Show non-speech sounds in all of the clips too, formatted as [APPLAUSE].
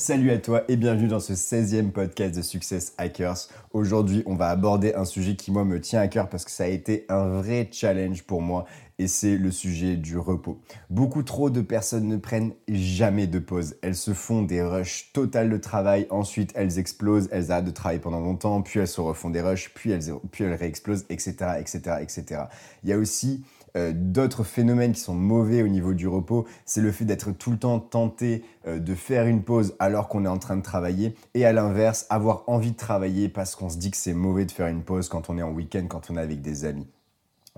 Salut à toi et bienvenue dans ce 16e podcast de Success Hackers. Aujourd'hui, on va aborder un sujet qui, moi, me tient à cœur parce que ça a été un vrai challenge pour moi et c'est le sujet du repos. Beaucoup trop de personnes ne prennent jamais de pause. Elles se font des rushs totales de travail, ensuite elles explosent, elles arrêtent de travailler pendant longtemps, puis elles se refont des rushs, puis elles, puis réexplosent, etc., etc., etc. Il y a aussi euh, d'autres phénomènes qui sont mauvais au niveau du repos, c'est le fait d'être tout le temps tenté euh, de faire une pause alors qu'on est en train de travailler et à l'inverse, avoir envie de travailler parce qu'on se dit que c'est mauvais de faire une pause quand on est en week-end, quand on est avec des amis.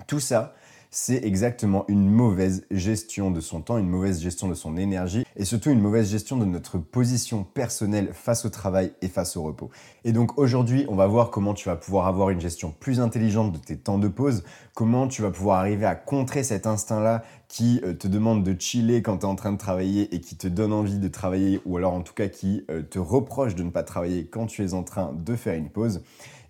Tout ça, c'est exactement une mauvaise gestion de son temps, une mauvaise gestion de son énergie et surtout une mauvaise gestion de notre position personnelle face au travail et face au repos. Et donc aujourd'hui, on va voir comment tu vas pouvoir avoir une gestion plus intelligente de tes temps de pause, comment tu vas pouvoir arriver à contrer cet instinct-là qui euh, te demande de chiller quand tu es en train de travailler et qui te donne envie de travailler ou alors en tout cas qui euh, te reproche de ne pas travailler quand tu es en train de faire une pause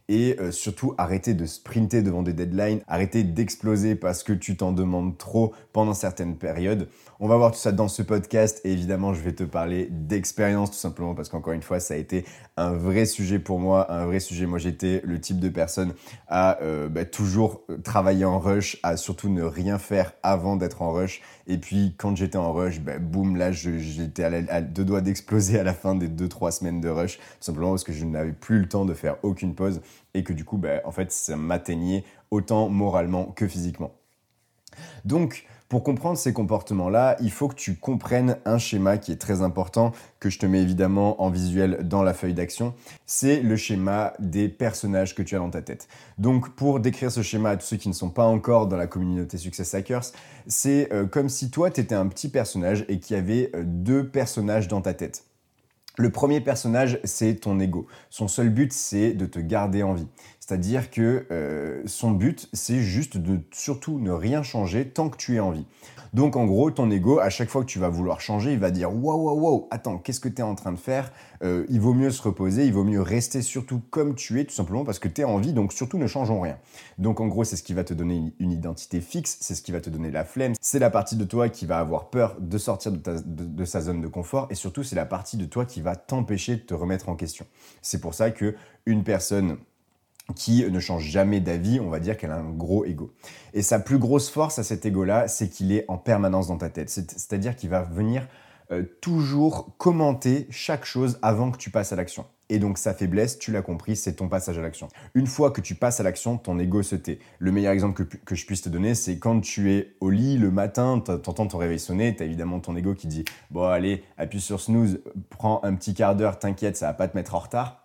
et euh, surtout arrêter de sprinter devant des deadlines, arrêter d'exploser parce que tu t'en demandes trop pendant certaines périodes. On va voir tout ça dans ce podcast et évidemment je vais te parler d'expérience tout simplement parce qu'encore une fois ça a été un vrai sujet pour moi, un vrai sujet. Moi j'étais le type de personne à euh, bah, toujours travailler en rush, à surtout ne rien faire avant d'être en rush et puis quand j'étais en rush, bah, boum là j'étais à, deux doigts d'exploser à la fin des deux trois semaines de rush tout simplement parce que je n'avais plus le temps de faire aucune pause et que du coup, ben, en fait, ça m'atteignait autant moralement que physiquement. Donc, pour comprendre ces comportements-là, il faut que tu comprennes un schéma qui est très important, que je te mets évidemment en visuel dans la feuille d'action. C'est le schéma des personnages que tu as dans ta tête. Donc pour décrire ce schéma à tous ceux qui ne sont pas encore dans la communauté Success Hackers, c'est euh, comme si toi, tu étais un petit personnage et qu'il y avait euh, deux personnages dans ta tête. Le premier personnage, c'est ton ego. Son seul but, c'est de te garder en vie. C'est-à-dire que euh, son but, c'est juste de surtout ne rien changer tant que tu es en vie. Donc en gros, ton ego, à chaque fois que tu vas vouloir changer, il va dire waouh, waouh, waouh, attends, qu'est-ce que tu es en train de faire? Euh, Il vaut mieux se reposer, il vaut mieux rester surtout comme tu es, tout simplement parce que tu es en vie, donc surtout ne changeons rien. Donc en gros, c'est ce qui va te donner une identité fixe, c'est ce qui va te donner la flemme, c'est la partie de toi qui va avoir peur de sortir de, de sa zone de confort, et surtout, c'est la partie de toi qui va t'empêcher de te remettre en question. C'est pour ça que une personne qui ne change jamais d'avis, on va dire qu'elle a un gros ego. Et sa plus grosse force à cet ego-là, c'est qu'il est en permanence dans ta tête. C'est-à-dire qu'il va venir euh, toujours commenter chaque chose avant que tu passes à l'action. Et donc sa faiblesse, tu l'as compris, c'est ton passage à l'action. Une fois que tu passes à l'action, ton ego se tait. Le meilleur exemple que, que je puisse te donner, c'est quand tu es au lit le matin, t'entends ton réveil sonner, t'as évidemment ton ego qui dit « Bon allez, appuie sur snooze, prends un petit quart d'heure, t'inquiète, ça va pas te mettre en retard ».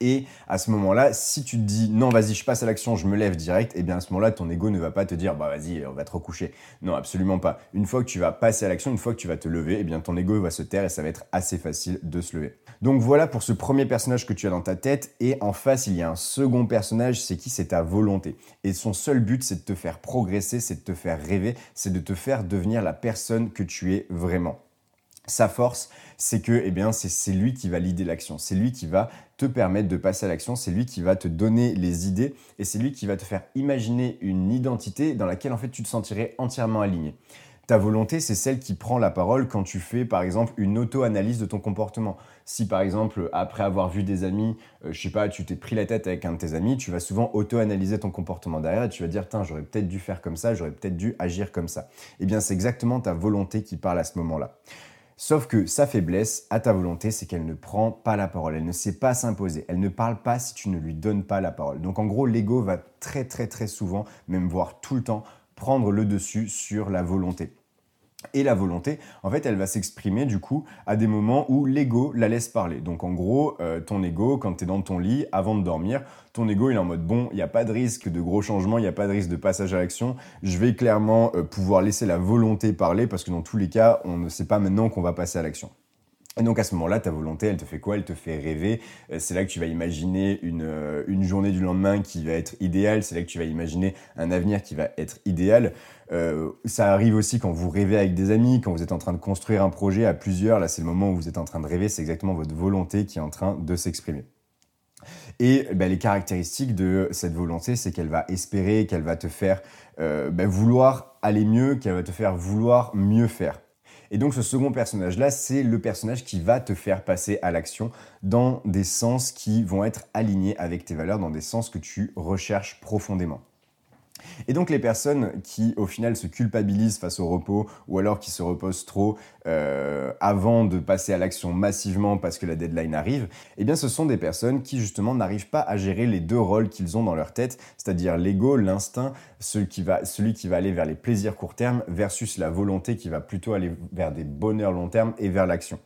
Et à ce moment-là, si tu te dis non, vas-y, je passe à l'action, je me lève direct, et eh bien à ce moment-là, ton ego ne va pas te dire bah vas-y, on va te recoucher. Non, absolument pas. Une fois que tu vas passer à l'action, une fois que tu vas te lever, et eh bien ton ego va se taire et ça va être assez facile de se lever. Donc voilà pour ce premier personnage que tu as dans ta tête. Et en face, il y a un second personnage, c'est qui? C'est ta volonté. Et son seul but, c'est de te faire progresser, c'est de te faire rêver, c'est de te faire devenir la personne que tu es vraiment. Sa force, c'est que eh bien, c'est lui qui va l'idée l'action, c'est lui qui va te permettre de passer à l'action, c'est lui qui va te donner les idées et c'est lui qui va te faire imaginer une identité dans laquelle en fait tu te sentirais entièrement aligné. Ta volonté, c'est celle qui prend la parole quand tu fais par exemple une auto-analyse de ton comportement. Si par exemple, après avoir vu des amis, euh, je sais pas, tu t'es pris la tête avec un de tes amis, tu vas souvent auto-analyser ton comportement derrière et tu vas dire, tiens, j'aurais peut-être dû faire comme ça, j'aurais peut-être dû agir comme ça. Eh bien, c'est exactement ta volonté qui parle à ce moment-là. Sauf que sa faiblesse à ta volonté, c'est qu'elle ne prend pas la parole, elle ne sait pas s'imposer, elle ne parle pas si tu ne lui donnes pas la parole. Donc en gros, l'ego va très très très souvent, même voire tout le temps, prendre le dessus sur la volonté. Et la volonté, en fait, elle va s'exprimer du coup à des moments où l'ego la laisse parler. Donc en gros, euh, ton ego, quand tu es dans ton lit, avant de dormir, ton ego il est en mode bon, il n'y a pas de risque de gros changements, il n'y a pas de risque de passage à l'action. Je vais clairement euh, pouvoir laisser la volonté parler parce que dans tous les cas, on ne sait pas maintenant qu'on va passer à l'action. Et donc à ce moment-là, ta volonté, elle te fait quoi? Elle te fait rêver. Euh, c'est là que tu vas imaginer une, euh, une, journée du lendemain qui va être idéale. C'est là que tu vas imaginer un avenir qui va être idéal. Euh, ça arrive aussi quand vous rêvez avec des amis, quand vous êtes en train de construire un projet à plusieurs. Là, c'est le moment où vous êtes en train de rêver. C'est exactement votre volonté qui est en train de s'exprimer. Et ben, les caractéristiques de cette volonté, c'est qu'elle va espérer, qu'elle va te faire ben, vouloir aller mieux, qu'elle va te faire vouloir mieux faire. Et donc ce second personnage-là, c'est le personnage qui va te faire passer à l'action dans des sens qui vont être alignés avec tes valeurs, dans des sens que tu recherches profondément. Et donc les personnes qui au final se culpabilisent face au repos ou alors qui se reposent trop euh, avant de passer à l'action massivement parce que la deadline arrive, eh ce sont des personnes qui justement n'arrivent pas à gérer les deux rôles qu'ils ont dans leur tête, c'est-à-dire l'ego, l'instinct, celui qui, va, celui qui va aller vers les plaisirs court terme versus la volonté qui va plutôt aller vers des bonheurs long terme et vers l'action.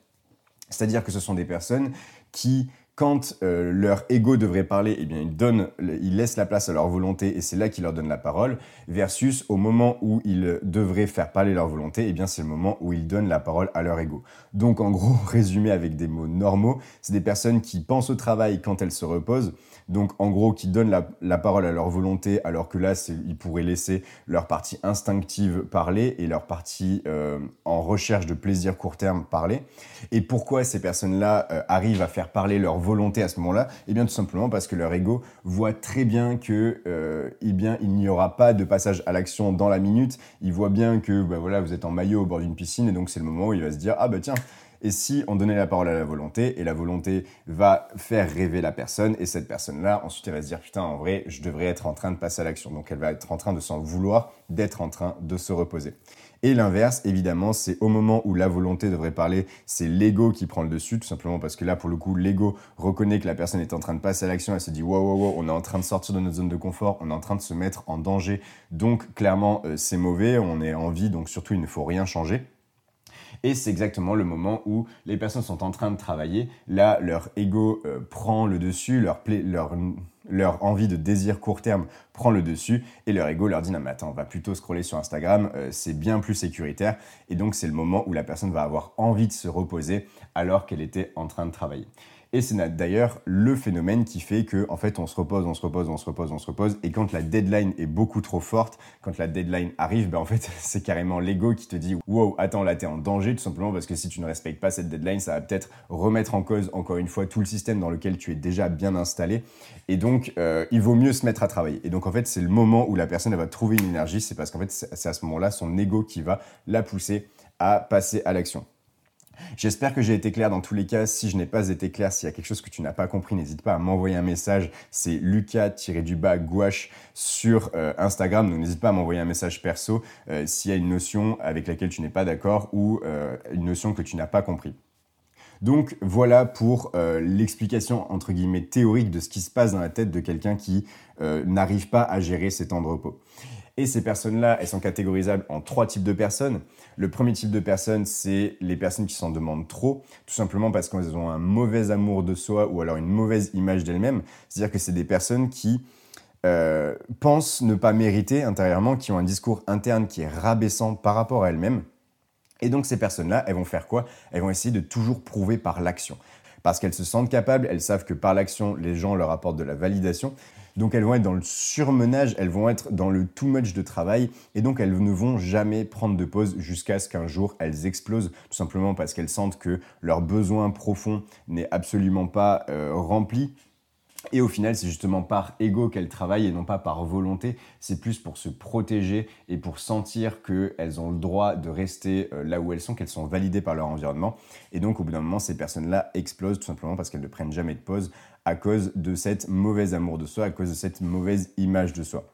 C'est-à-dire que ce sont des personnes qui quand euh, leur ego devrait parler, eh bien, ils, donnent, ils laissent la place à leur volonté et c'est là qu'ils leur donnent la parole, versus au moment où ils devraient faire parler leur volonté, eh bien, c'est le moment où ils donnent la parole à leur ego. Donc, en gros, [LAUGHS] résumé avec des mots normaux, c'est des personnes qui pensent au travail quand elles se reposent, donc en gros qui donnent la, parole à leur volonté, alors que là, ils pourraient laisser leur partie instinctive parler et leur partie euh, en recherche de plaisir court terme parler. Et pourquoi ces personnes-là euh, arrivent à faire parler leur volonté à ce moment-là Eh bien tout simplement parce que leur ego voit très bien que euh, eh bien, il n'y aura pas de passage à l'action dans la minute. Il voit bien que bah, voilà, vous êtes en maillot au bord d'une piscine et donc c'est le moment où il va se dire ah bah tiens et si on donnait la parole à la volonté, et la volonté va faire rêver la personne, et cette personne-là, ensuite elle va se dire, putain, en vrai, je devrais être en train de passer à l'action. Donc elle va être en train de s'en vouloir, d'être en train de se reposer. Et l'inverse, évidemment, c'est au moment où la volonté devrait parler, c'est l'ego qui prend le dessus, tout simplement parce que là, pour le coup, l'ego reconnaît que la personne est en train de passer à l'action, elle se dit, wow, wow, wow, on est en train de sortir de notre zone de confort, on est en train de se mettre en danger, donc clairement, euh, c'est mauvais, on est en vie, donc surtout, il ne faut rien changer. Et c'est exactement le moment où les personnes sont en train de travailler. Là, leur ego euh, prend le dessus, leur, leur, leur, envie de désir court terme prend le dessus, et leur ego leur dit non mais attends, on va plutôt scroller sur Instagram, euh, c'est bien plus sécuritaire. Et donc c'est le moment où la personne va avoir envie de se reposer alors qu'elle était en train de travailler. Et c'est d'ailleurs le phénomène qui fait que, en fait, on se repose, on se repose, on se repose, on se repose. Et quand la deadline est beaucoup trop forte, quand la deadline arrive, ben en fait, [LAUGHS] c'est carrément l'ego qui te dit Wow, attends, là, t'es en danger, tout simplement parce que si tu ne respectes pas cette deadline, ça va peut-être remettre en cause, encore une fois, tout le système dans lequel tu es déjà bien installé. Et donc, euh, il vaut mieux se mettre à travailler. Et donc, en fait, c'est le moment où la personne va trouver une énergie, c'est parce qu'en fait, c'est à ce moment-là son ego qui va la pousser à passer à l'action. J'espère que j'ai été clair dans tous les cas. Si je n'ai pas été clair, s'il y a quelque chose que tu n'as pas compris, n'hésite pas à m'envoyer un message. C'est lucas-du-bas gouache sur euh, Instagram. Donc n'hésite pas à m'envoyer un message perso euh, s'il y a une notion avec laquelle tu n'es pas d'accord ou euh, une notion que tu n'as pas compris. Donc voilà pour l'explication entre guillemets théorique de ce qui se passe dans la tête de quelqu'un qui n'arrive pas à gérer ses temps de repos. Et ces personnes-là, elles sont catégorisables en trois types de personnes. Le premier type de personnes, c'est les personnes qui s'en demandent trop, tout simplement parce qu'elles ont un mauvais amour de soi ou alors une mauvaise image d'elles-mêmes. C'est-à-dire que c'est des personnes qui euh, pensent ne pas mériter intérieurement, qui ont un discours interne qui est rabaissant par rapport à elles-mêmes. Et donc ces personnes-là, elles vont faire quoi? Elles vont essayer de toujours prouver par l'action. Parce qu'elles se sentent capables, elles savent que par l'action, les gens leur apportent de la validation. Donc elles vont être dans le surmenage, elles vont être dans le too much de travail et donc elles ne vont jamais prendre de pause jusqu'à ce qu'un jour elles explosent, tout simplement parce qu'elles sentent que leur besoin profond n'est absolument pas euh, rempli et au final, c'est justement par ego qu'elles travaillent et non pas par volonté. C'est plus pour se protéger et pour sentir qu'elles ont le droit de rester euh, là où elles sont, qu'elles sont validées par leur environnement. Et donc, au bout d'un moment, ces personnes-là explosent tout simplement parce qu'elles ne prennent jamais de pause à cause de cette mauvaise amour de soi, à cause de cette mauvaise image de soi.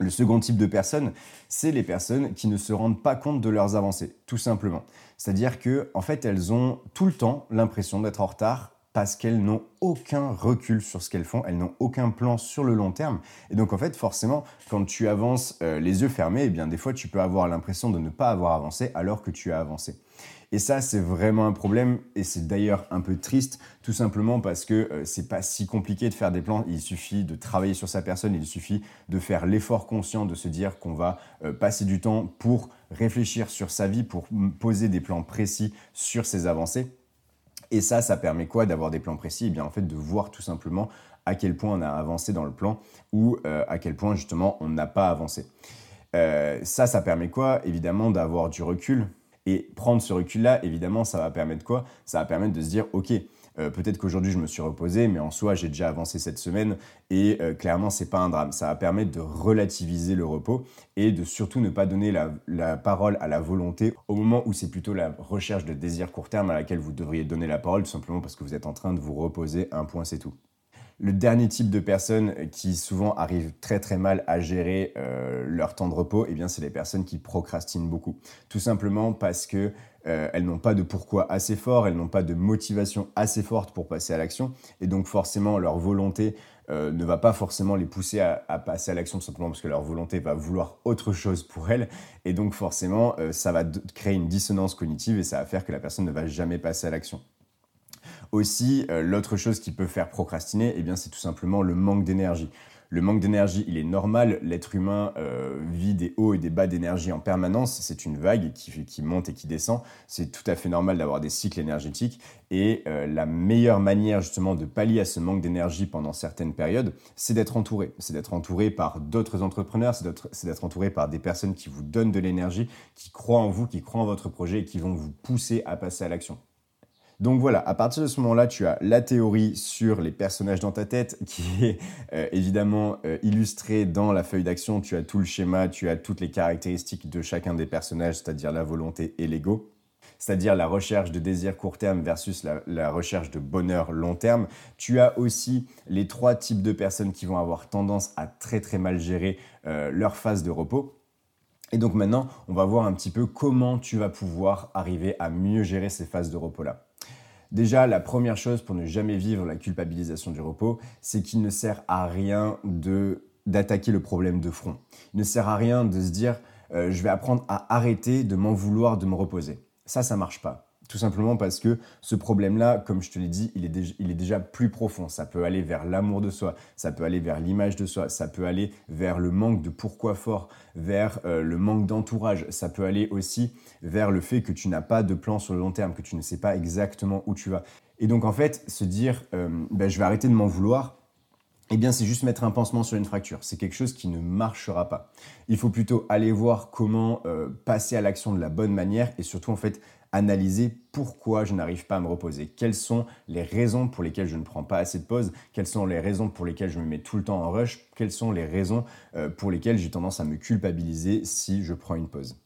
Le second type de personnes, c'est les personnes qui ne se rendent pas compte de leurs avancées, tout simplement. C'est-à-dire que, en fait, elles ont tout le temps l'impression d'être en retard parce qu'elles n'ont aucun recul sur ce qu'elles font, elles n'ont aucun plan sur le long terme. Et donc en fait, forcément, quand tu avances euh, les yeux fermés, eh bien des fois tu peux avoir l'impression de ne pas avoir avancé alors que tu as avancé. Et ça, c'est vraiment un problème et c'est d'ailleurs un peu triste, tout simplement parce que euh, c'est pas si compliqué de faire des plans. Il suffit de travailler sur sa personne, il suffit de faire l'effort conscient de se dire qu'on va euh, passer du temps pour réfléchir sur sa vie, pour poser des plans précis sur ses avancées. Et ça, ça permet quoi d'avoir des plans précis? Eh bien en fait de voir tout simplement à quel point on a avancé dans le plan ou euh, à quel point justement on n'a pas avancé. ça, ça permet quoi? Évidemment d'avoir du recul, et prendre ce recul-là, évidemment, ça va permettre quoi? Ça va permettre de se dire, OK, euh, peut-être qu'aujourd'hui je me suis reposé, mais en soi j'ai déjà avancé cette semaine et euh, clairement c'est pas un drame. Ça va permettre de relativiser le repos et de surtout ne pas donner la, la parole à la volonté au moment où c'est plutôt la recherche de désir court terme à laquelle vous devriez donner la parole simplement parce que vous êtes en train de vous reposer. Un point c'est tout. Le dernier type de personnes qui souvent arrivent très très mal à gérer euh, leur temps de repos, eh bien c'est les personnes qui procrastinent beaucoup. Tout simplement parce que euh, elles n'ont pas de pourquoi assez fort, elles n'ont pas de motivation assez forte pour passer à l'action, et donc forcément leur volonté euh, ne va pas forcément les pousser à, passer à l'action simplement parce que leur volonté va vouloir autre chose pour elles, et donc forcément ça va créer une dissonance cognitive et ça va faire que la personne ne va jamais passer à l'action. Aussi, euh, l'autre chose qui peut faire procrastiner, eh bien, c'est tout simplement le manque d'énergie. Le manque d'énergie, il est normal. L'être humain euh, vit des hauts et des bas d'énergie en permanence. C'est une vague qui, monte et qui descend. C'est tout à fait normal d'avoir des cycles énergétiques. Et euh, la meilleure manière justement de pallier à ce manque d'énergie pendant certaines périodes, c'est d'être entouré. C'est d'être entouré par d'autres entrepreneurs, c'est d'être entouré par des personnes qui vous donnent de l'énergie, qui croient en vous, qui croient en votre projet et qui vont vous pousser à passer à l'action. Donc voilà, à partir de ce moment-là, tu as la théorie sur les personnages dans ta tête qui est euh, évidemment euh, illustrée dans la feuille d'action. Tu as tout le schéma, tu as toutes les caractéristiques de chacun des personnages, c'est-à-dire la volonté et l'ego c'est-à-dire la recherche de désir court terme versus la, recherche de bonheur long terme. Tu as aussi les trois types de personnes qui vont avoir tendance à très très mal gérer euh, leur phase de repos. Et donc maintenant, on va voir un petit peu comment tu vas pouvoir arriver à mieux gérer ces phases de repos-là. Déjà, la première chose pour ne jamais vivre la culpabilisation du repos, c'est qu'il ne sert à rien de d'attaquer le problème de front. Il ne sert à rien de se dire euh, je vais apprendre à arrêter de m'en vouloir de me reposer. Ça, ça marche pas. Tout simplement parce que ce problème-là, comme je te l'ai dit, il est, déjà, il est déjà plus profond. Ça peut aller vers l'amour de soi, ça peut aller vers l'image de soi, ça peut aller vers le manque de pourquoi fort, vers euh, le manque d'entourage, ça peut aller aussi vers le fait que tu n'as pas de plan sur le long terme, que tu ne sais pas exactement où tu vas. Et donc en fait, se dire, euh, ben, je vais arrêter de m'en vouloir, eh bien, c'est juste mettre un pansement sur une fracture. C'est quelque chose qui ne marchera pas. Il faut plutôt aller voir comment euh, passer à l'action de la bonne manière et surtout, en fait, analyser pourquoi je n'arrive pas à me reposer. Quelles sont les raisons pour lesquelles je ne prends pas assez de pause? Quelles sont les raisons pour lesquelles je me mets tout le temps en rush? Quelles sont les raisons euh, pour lesquelles j'ai tendance à me culpabiliser si je prends une pause?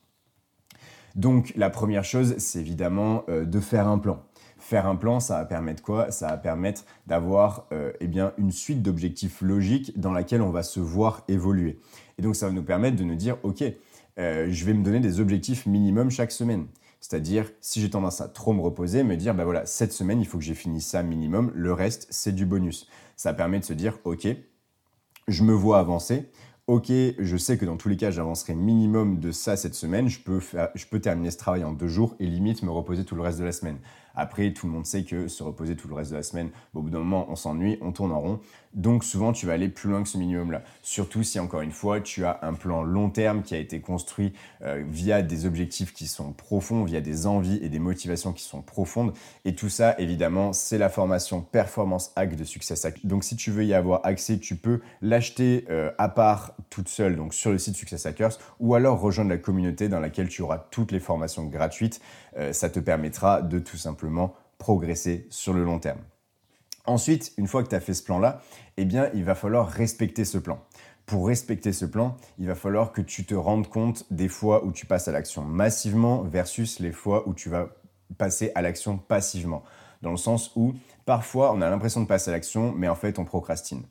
Donc la première chose, c'est évidemment euh, de faire un plan. Faire un plan, ça va permettre quoi? Ça va permettre d'avoir euh, eh bien une suite d'objectifs logiques dans laquelle on va se voir évoluer. Et donc ça va nous permettre de nous dire, ok, je vais me donner des objectifs minimum chaque semaine. C'est-à-dire, si j'ai tendance à trop me reposer, me dire, bah voilà, cette semaine, il faut que j'ai fini ça minimum, le reste, c'est du bonus. Ça permet de se dire, ok, je me vois avancer, ok, je sais que dans tous les cas, j'avancerai minimum de ça cette semaine, je peux, je peux terminer ce travail en deux jours et limite me reposer tout le reste de la semaine. Après, tout le monde sait que se reposer tout le reste de la semaine, au bout d'un moment, on s'ennuie, on tourne en rond. Donc souvent, tu vas aller plus loin que ce minimum-là. Surtout si, encore une fois, tu as un plan long terme qui a été construit euh, via des objectifs qui sont profonds, via des envies et des motivations qui sont profondes. Et tout ça, évidemment, c'est la formation Performance Hack de Success Hack. Donc si tu veux y avoir accès, tu peux l'acheter euh, à part toute seule, donc sur le site Success Hackers, ou alors rejoindre la communauté dans laquelle tu auras toutes les formations gratuites. Euh, ça te permettra de tout simplement progresser sur le long terme. Ensuite, une fois que tu as fait ce plan-là, eh bien, il va falloir respecter ce plan. Pour respecter ce plan, il va falloir que tu te rendes compte des fois où tu passes à l'action massivement versus les fois où tu vas passer à l'action passivement. Dans le sens où parfois on a l'impression de passer à l'action, mais en fait on procrastine.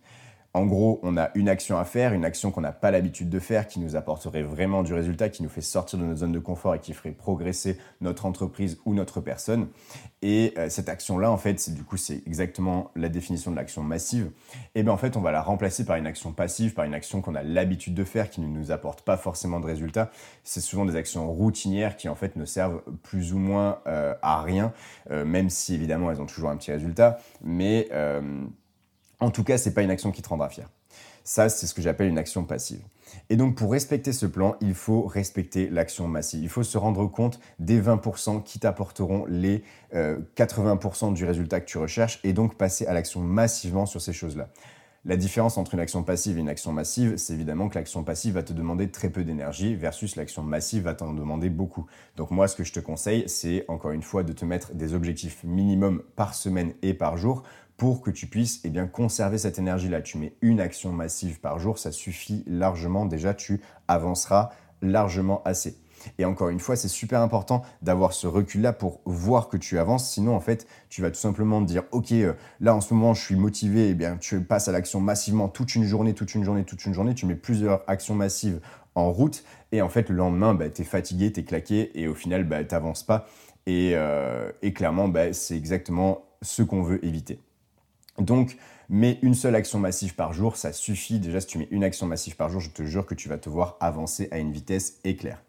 En gros, on a une action à faire, une action qu'on n'a pas l'habitude de faire, qui nous apporterait vraiment du résultat, qui nous fait sortir de notre zone de confort et qui ferait progresser notre entreprise ou notre personne. Et euh, cette action-là, en fait, du coup, c'est exactement la définition de l'action massive. Et bien en fait, on va la remplacer par une action passive, par une action qu'on a l'habitude de faire, qui ne nous apporte pas forcément de résultats. C'est souvent des actions routinières qui en fait ne servent plus ou moins euh, à rien, euh, même si évidemment elles ont toujours un petit résultat. Mais en tout cas, c'est pas une action qui te rendra fier. Ça, c'est ce que j'appelle une action passive. Et donc, pour respecter ce plan, il faut respecter l'action massive. Il faut se rendre compte des 20% qui t'apporteront les 80% euh, du résultat que tu recherches et donc passer à l'action massivement sur ces choses-là. La différence entre une action passive et une action massive, c'est évidemment que l'action passive va te demander très peu d'énergie versus l'action massive va t'en demander beaucoup. Donc moi, ce que je te conseille, c'est encore une fois de te mettre des objectifs minimum par semaine et par jour pour que tu puisses eh bien, conserver cette énergie-là. Tu mets une action massive par jour, ça suffit largement. Déjà, tu avanceras largement assez. Et encore une fois, c'est super important d'avoir ce recul-là pour voir que tu avances. Sinon, en fait, tu vas tout simplement te dire, OK, euh, là, en ce moment, je suis motivé. Eh bien, tu passes à l'action massivement toute une journée, toute une journée, toute une journée. Tu mets plusieurs actions massives en route. Et en fait, le lendemain, bah, tu es fatigué, tu es claqué. Et au final, bah, tu n'avances pas. Et, euh, clairement, bah, c'est exactement ce qu'on veut éviter. Donc, mets une seule action massive par jour, ça suffit. Déjà, si tu mets une action massive par jour, je te jure que tu vas te voir avancer à une vitesse éclair.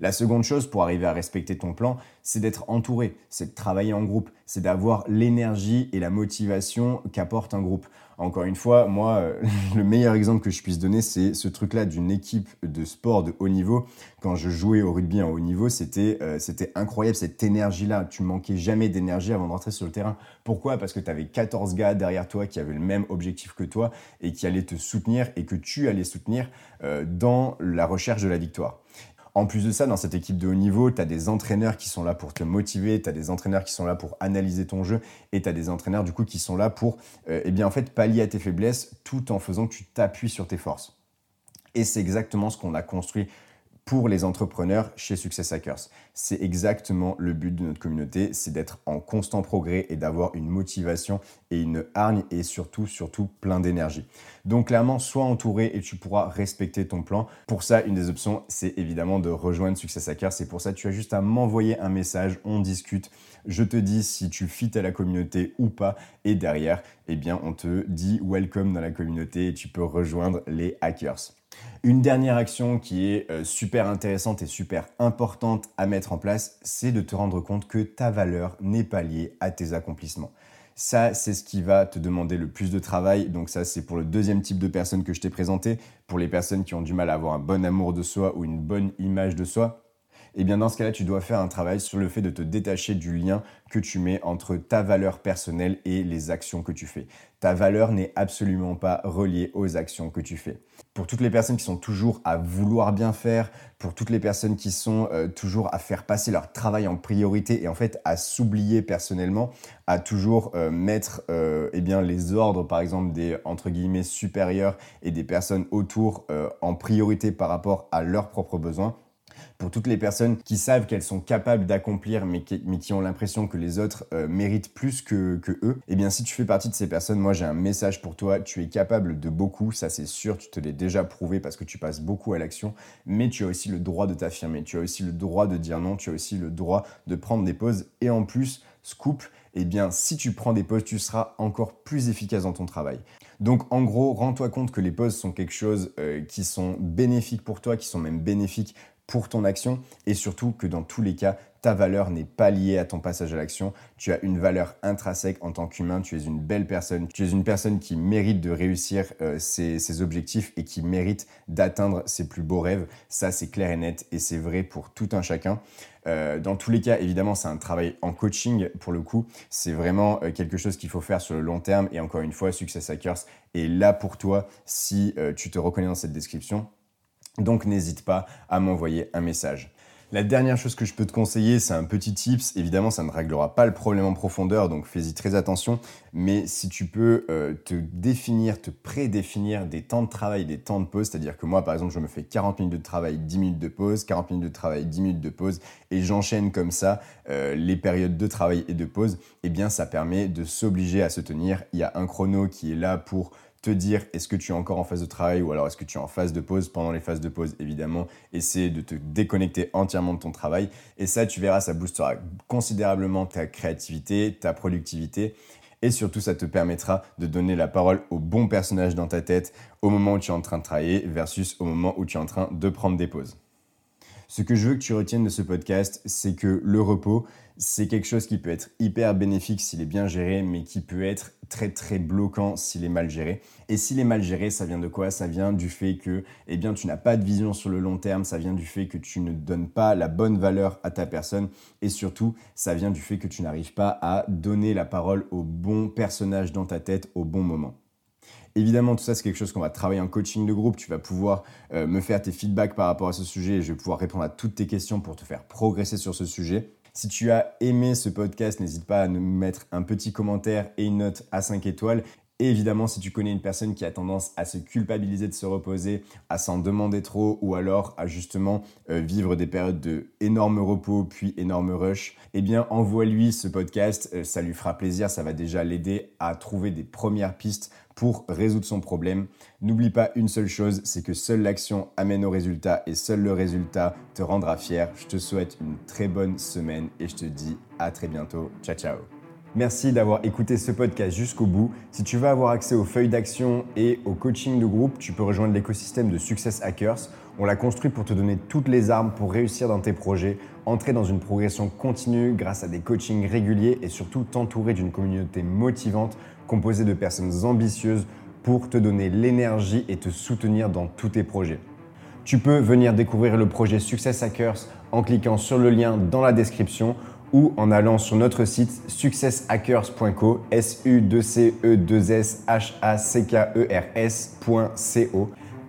La seconde chose pour arriver à respecter ton plan, c'est d'être entouré, c'est de travailler en groupe, c'est d'avoir l'énergie et la motivation qu'apporte un groupe. Encore une fois, moi, euh, [LAUGHS] le meilleur exemple que je puisse donner, c'est ce truc-là d'une équipe de sport de haut niveau. Quand je jouais au rugby en haut niveau, c'était euh, incroyable, cette énergie-là. Tu manquais jamais d'énergie avant de rentrer sur le terrain. Pourquoi? Parce que tu avais 14 gars derrière toi qui avaient le même objectif que toi et qui allaient te soutenir et que tu allais soutenir euh, dans la recherche de la victoire. En plus de ça, dans cette équipe de haut niveau, tu as des entraîneurs qui sont là pour te motiver, tu as des entraîneurs qui sont là pour analyser ton jeu et tu as des entraîneurs du coup qui sont là pour euh, eh bien en fait pallier à tes faiblesses tout en faisant que tu t'appuies sur tes forces. Et c'est exactement ce qu'on a construit pour les entrepreneurs chez Success Hackers. C'est exactement le but de notre communauté, c'est d'être en constant progrès et d'avoir une motivation et une hargne et surtout, surtout plein d'énergie. Donc clairement, sois entouré et tu pourras respecter ton plan. Pour ça, une des options, c'est évidemment de rejoindre Success Hackers. C'est pour ça, tu as juste à m'envoyer un message, on discute. Je te dis si tu fites à la communauté ou pas. Et derrière, eh bien, on te dit welcome dans la communauté et tu peux rejoindre les hackers. Une dernière action qui est euh, super intéressante et super importante à mettre en place, c'est de te rendre compte que ta valeur n'est pas liée à tes accomplissements. Ça, c'est ce qui va te demander le plus de travail. Donc ça, c'est pour le deuxième type de personnes que je t'ai présenté. Pour les personnes qui ont du mal à avoir un bon amour de soi ou une bonne image de soi, eh bien dans ce cas-là, tu dois faire un travail sur le fait de te détacher du lien que tu mets entre ta valeur personnelle et les actions que tu fais. Ta valeur n'est absolument pas reliée aux actions que tu fais. Pour toutes les personnes qui sont toujours à vouloir bien faire, pour toutes les personnes qui sont euh, toujours à faire passer leur travail en priorité et en fait à s'oublier personnellement, à toujours euh, mettre euh, eh bien, les ordres par exemple des entre guillemets supérieurs et des personnes autour en priorité par rapport à leurs propres besoins, pour toutes les personnes qui savent qu'elles sont capables d'accomplir mais qui, ont l'impression que les autres euh, méritent plus que, eux, eh bien si tu fais partie de ces personnes, moi j'ai un message pour toi, tu es capable de beaucoup, ça c'est sûr, tu te l'es déjà prouvé parce que tu passes beaucoup à l'action, mais tu as aussi le droit de t'affirmer, tu as aussi le droit de dire non, tu as aussi le droit de prendre des pauses. Et en plus, scoop, eh bien si tu prends des pauses, tu seras encore plus efficace dans ton travail. Donc en gros, rends-toi compte que les pauses sont quelque chose euh, qui sont bénéfiques pour toi, qui sont même bénéfiques pour ton action et surtout que dans tous les cas, ta valeur n'est pas liée à ton passage à l'action. Tu as une valeur intrinsèque en tant qu'humain, tu es une belle personne, tu es une personne qui mérite de réussir euh, ses, objectifs et qui mérite d'atteindre ses plus beaux rêves. Ça, c'est clair et net et c'est vrai pour tout un chacun. Euh, dans tous les cas, évidemment, c'est un travail en coaching pour le coup. C'est vraiment euh, quelque chose qu'il faut faire sur le long terme. Et encore une fois, Success Hackers est là pour toi si tu te reconnais dans cette description donc n'hésite pas à m'envoyer un message. La dernière chose que je peux te conseiller, c'est un petit tips. Évidemment, ça ne réglera pas le problème en profondeur, donc fais-y très attention. Mais si tu peux euh, te définir, te prédéfinir des temps de travail, des temps de pause, c'est-à-dire que moi, par exemple, je me fais 40 minutes de travail, 10 minutes de pause, 40 minutes de travail, 10 minutes de pause, et j'enchaîne comme ça euh, les périodes de travail et de pause, eh bien, ça permet de s'obliger à se tenir. Il y a un chrono qui est là pour te dire est-ce que tu es encore en phase de travail ou alors est-ce que tu es en phase de pause. Pendant les phases de pause, évidemment, essaie de te déconnecter entièrement de ton travail. Et ça, tu verras, ça boostera considérablement ta créativité, ta productivité. Et surtout, ça te permettra de donner la parole au bon personnage dans ta tête au moment où tu es en train de travailler versus au moment où tu es en train de prendre des pauses. Ce que je veux que tu retiennes de ce podcast, c'est que le repos, c'est quelque chose qui peut être hyper bénéfique s'il est bien géré, mais qui peut être très très bloquant s'il est mal géré. Et s'il est mal géré, ça vient de quoi? Ça vient du fait que eh bien, tu n'as pas de vision sur le long terme, ça vient du fait que tu ne donnes pas la bonne valeur à ta personne, et surtout, ça vient du fait que tu n'arrives pas à donner la parole au bon personnage dans ta tête au bon moment. Évidemment, tout ça, c'est quelque chose qu'on va travailler en coaching de groupe. Tu vas pouvoir euh, me faire tes feedbacks par rapport à ce sujet et je vais pouvoir répondre à toutes tes questions pour te faire progresser sur ce sujet. Si tu as aimé ce podcast, n'hésite pas à nous mettre un petit commentaire et une note à 5 étoiles. Évidemment, si tu connais une personne qui a tendance à se culpabiliser de se reposer, à s'en demander trop ou alors à justement euh, vivre des périodes de énorme repos puis énorme rush, eh bien envoie-lui ce podcast, euh, ça lui fera plaisir, ça va déjà l'aider à trouver des premières pistes pour résoudre son problème. N'oublie pas une seule chose, c'est que seule l'action amène au résultat et seul le résultat te rendra fier. Je te souhaite une très bonne semaine et je te dis à très bientôt. Ciao ciao Merci d'avoir écouté ce podcast jusqu'au bout. Si tu veux avoir accès aux feuilles d'action et au coaching de groupe, tu peux rejoindre l'écosystème de Success Hackers. On l'a construit pour te donner toutes les armes pour réussir dans tes projets, entrer dans une progression continue grâce à des coachings réguliers et surtout t'entourer d'une communauté motivante composée de personnes ambitieuses pour te donner l'énergie et te soutenir dans tous tes projets. Tu peux venir découvrir le projet Success Hackers en cliquant sur le lien dans la description ou en allant sur notre site successhackers.co, s u c e 2 s